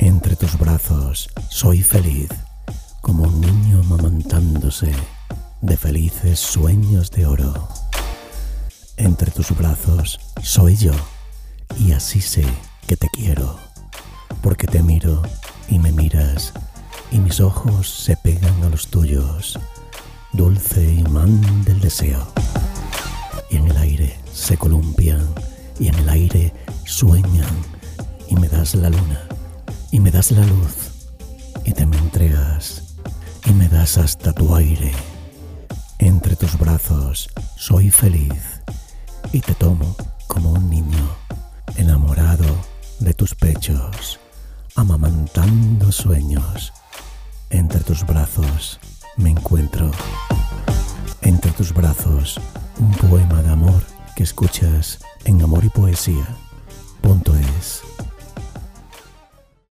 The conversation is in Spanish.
Entre tus brazos soy feliz, como un niño mamantándose de felices sueños de oro. Entre tus brazos soy yo, y así sé que te quiero, porque te miro y me miras, y mis ojos se pegan a los tuyos, dulce imán del deseo. Y en el aire se columpian, y en el aire sueñan, y me das la luna, me das la luz, y te me entregas, y me das hasta tu aire. Entre tus brazos soy feliz, y te tomo como un niño, enamorado de tus pechos, amamantando sueños. Entre tus brazos me encuentro. Entre tus brazos un poema de amor que escuchas en Amor y Poesía. Punto es.